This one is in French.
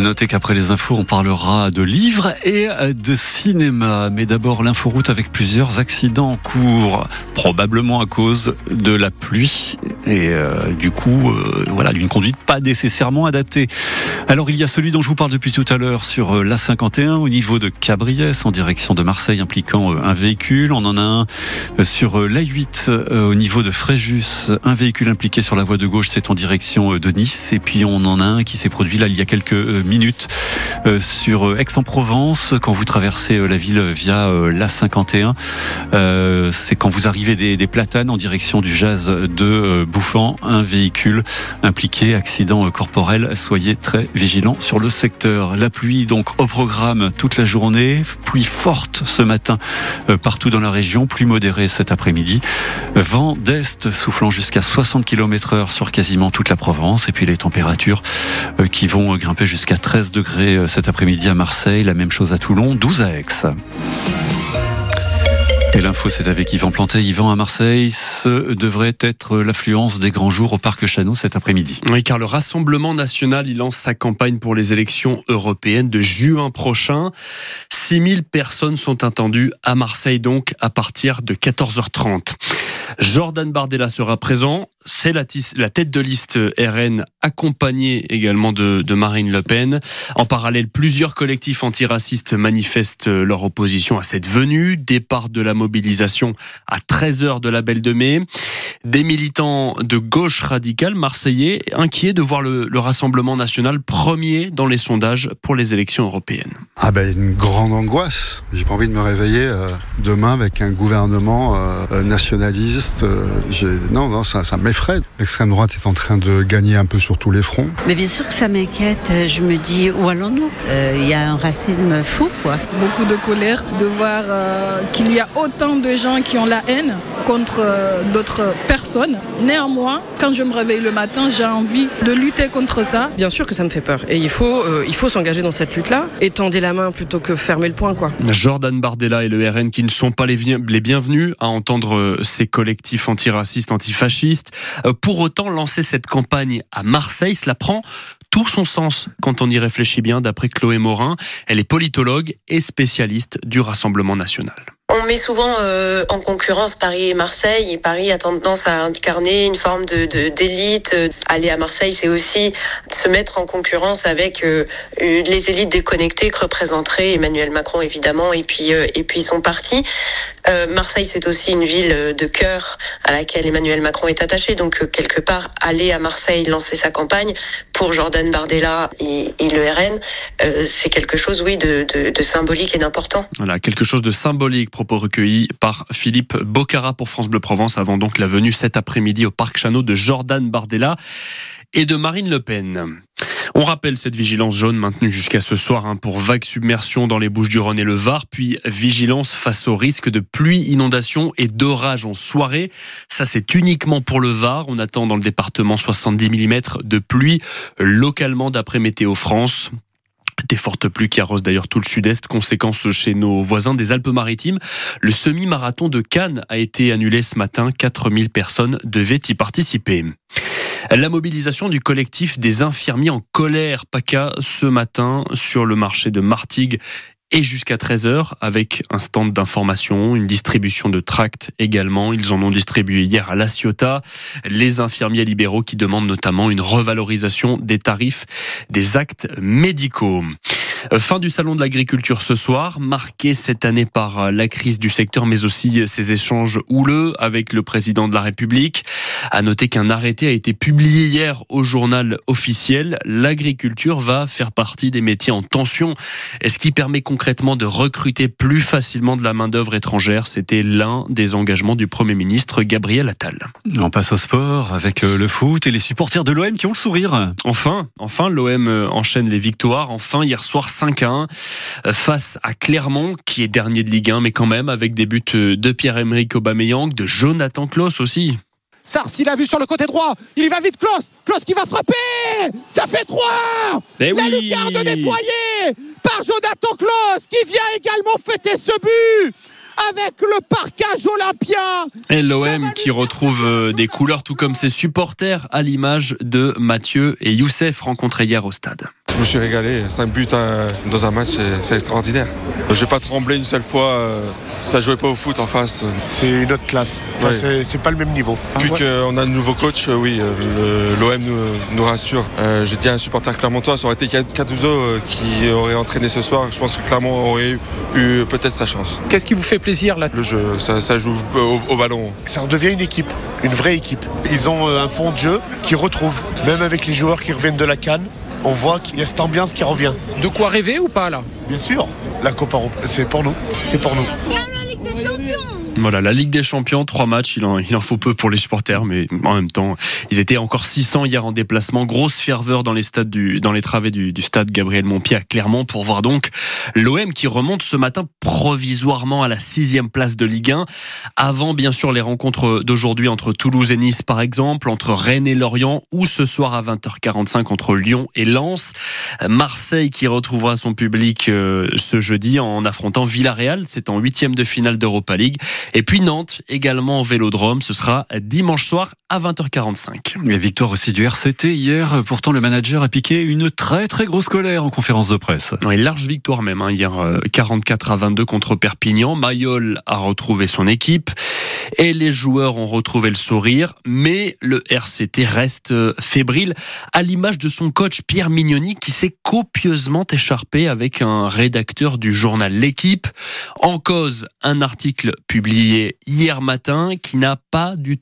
Notez qu'après les infos, on parlera de livres et de cinéma. Mais d'abord, l'inforoute avec plusieurs accidents en cours, probablement à cause de la pluie et euh, du coup, euh, voilà, d'une conduite pas nécessairement adaptée. Alors, il y a celui dont je vous parle depuis tout à l'heure sur euh, l'A51 au niveau de Cabriès en direction de Marseille impliquant un véhicule. On en a un sur l'A8 au niveau de Fréjus, un véhicule impliqué sur la voie de gauche, c'est en direction de Nice. Et puis, on en a un qui s'est produit là il y a quelques minutes euh, sur euh, Aix-en-Provence quand vous traversez euh, la ville via l'A51. C'est quand vous arrivez des, platanes en direction du jazz de Bouffant, un véhicule impliqué, accident corporel. Soyez très vigilants sur le secteur. La pluie donc au programme toute la journée, pluie forte ce matin partout dans la région, plus modérée cet après-midi. Vent d'est soufflant jusqu'à 60 km heure sur quasiment toute la Provence et puis les températures qui vont grimper jusqu'à 13 degrés euh, cet après-midi à Marseille, la même chose à Toulon, 12 à Aix. Et l'info, c'est avec Yvan Plantet. Yvan à Marseille, ce devrait être l'affluence des grands jours au Parc Chano cet après-midi. Oui, car le Rassemblement national, il lance sa campagne pour les élections européennes de juin prochain. 6000 personnes sont attendues à Marseille, donc, à partir de 14h30. Jordan Bardella sera présent. C'est la, tête de liste RN, accompagnée également de, Marine Le Pen. En parallèle, plusieurs collectifs antiracistes manifestent leur opposition à cette venue. Départ de la mobilisation à 13h de la Belle de Mai. Des militants de gauche radicale marseillais inquiets de voir le, Rassemblement national premier dans les sondages pour les élections européennes. Ah ben une grande angoisse. J'ai pas envie de me réveiller euh, demain avec un gouvernement euh, nationaliste. Euh, non, non, ça, ça m'effraie. L'extrême droite est en train de gagner un peu sur tous les fronts. Mais bien sûr que ça m'inquiète. Je me dis où allons-nous? Il y a un racisme fou, quoi. Beaucoup de colère de voir qu'il y a autant de gens qui ont la haine contre d'autres personne. Néanmoins, quand je me réveille le matin, j'ai envie de lutter contre ça. Bien sûr que ça me fait peur. Et il faut, euh, il faut s'engager dans cette lutte-là. Étendez la main plutôt que fermer le poing, quoi. Jordan Bardella et le RN qui ne sont pas les, les bienvenus à entendre euh, ces collectifs antiracistes, antifascistes. Euh, pour autant, lancer cette campagne à Marseille, cela prend tout son sens quand on y réfléchit bien, d'après Chloé Morin. Elle est politologue et spécialiste du Rassemblement national. On met souvent euh, en concurrence Paris et Marseille et Paris a tendance à incarner une forme de d'élite. Aller à Marseille, c'est aussi se mettre en concurrence avec euh, les élites déconnectées que représenterait Emmanuel Macron évidemment et puis euh, et puis son parti. Marseille, c'est aussi une ville de cœur à laquelle Emmanuel Macron est attaché. Donc quelque part, aller à Marseille lancer sa campagne pour Jordan Bardella et, le RN, c'est quelque chose, oui, de, de, symbolique et d'important. Voilà, quelque chose de symbolique propos recueillis par Philippe Bocara pour France Bleu Provence avant donc la venue cet après-midi au Parc Chano de Jordan Bardella et de Marine Le Pen. On rappelle cette vigilance jaune maintenue jusqu'à ce soir hein, pour vague submersion dans les Bouches-du-Rhône et le Var, puis vigilance face au risque de pluie, inondation et d'orage en soirée. Ça, c'est uniquement pour le Var. On attend dans le département 70 mm de pluie localement d'après Météo France. Des fortes pluies qui arrosent d'ailleurs tout le sud-est, conséquence chez nos voisins des Alpes-Maritimes. Le semi-marathon de Cannes a été annulé ce matin. 4000 personnes devaient y participer. La mobilisation du collectif des infirmiers en colère PACA ce matin sur le marché de Martigues et jusqu'à 13h avec un stand d'information, une distribution de tracts également. Ils en ont distribué hier à La Ciotat. Les infirmiers libéraux qui demandent notamment une revalorisation des tarifs des actes médicaux. Fin du salon de l'agriculture ce soir, marqué cette année par la crise du secteur, mais aussi ses échanges houleux avec le président de la République. À noter qu'un arrêté a été publié hier au journal officiel. L'agriculture va faire partie des métiers en tension, et ce qui permet concrètement de recruter plus facilement de la main-d'œuvre étrangère. C'était l'un des engagements du Premier ministre Gabriel Attal. On passe au sport avec euh, le foot et les supporters de l'OM qui ont le sourire. Enfin, enfin, l'OM enchaîne les victoires. Enfin, hier soir, 5 à 1 euh, face à Clermont, qui est dernier de Ligue 1, mais quand même avec des buts euh, de Pierre-Emerick Aubameyang, de Jonathan Klaus aussi. Sars, il a vu sur le côté droit. Il y va vite, Klaus. Klaus qui va frapper. Ça fait 3 eh La lucarne nettoyée par Jonathan Klaus qui vient également fêter ce but avec le parcage olympien. Et l'OM qui retrouve euh, des couleurs tout comme ses supporters à l'image de Mathieu et Youssef rencontrés hier au stade. Je me suis régalé. 5 buts euh, dans un match, c'est- extraordinaire. J'ai pas tremblé une seule fois. euh, Ça jouait pas au foot en face. C'est une autre classe. Enfin, Ouais. c'est- pas le même niveau. Depuis qu'on a un nouveau coach, euh, oui, euh, l'OM nous, nous rassure. Euh, J'ai dit à un supporter clermontois, ça aurait été Catouzo euh, qui aurait entraîné ce soir. Je pense que Clermont aurait eu, eu peut-être sa chance. Qu'est-ce qui vous fait plaisir là? Le jeu, ça, ça joue au, au ballon. Ça redevient une équipe, une vraie équipe. Ils ont un fond de jeu qui retrouve, même avec les joueurs qui reviennent de la Cannes. On voit qu'il y a cette ambiance qui revient. De quoi rêver ou pas là? Bien sûr, la Copa c'est pour nous. C'est pour nous. Voilà, la Ligue des Champions, trois matchs, il en, il en faut peu pour les supporters, mais en même temps, ils étaient encore 600 hier en déplacement. Grosse ferveur dans les stades du, dans les travées du, du stade Gabriel Montpied à Clermont pour voir donc l'OM qui remonte ce matin provisoirement à la sixième place de Ligue 1. Avant, bien sûr, les rencontres d'aujourd'hui entre Toulouse et Nice, par exemple, entre Rennes et Lorient, ou ce soir à 20h45 entre Lyon et Lens. Marseille qui retrouvera son public euh, ce jeudi en affrontant Villarreal. C'est en huitième de finale d'Europa League. Et puis Nantes, également au Vélodrome, ce sera dimanche soir à 20h45. Et victoire aussi du RCT hier. Pourtant, le manager a piqué une très très grosse colère en conférence de presse. Une large victoire même, hein, hier euh, 44 à 22 contre Perpignan. Mayol a retrouvé son équipe et les joueurs ont retrouvé le sourire, mais le RCT reste euh, fébrile, à l'image de son coach Pierre Mignoni qui s'est copieusement écharpé avec un rédacteur du journal L'équipe. En cause, un article publié hier matin qui n'a pas du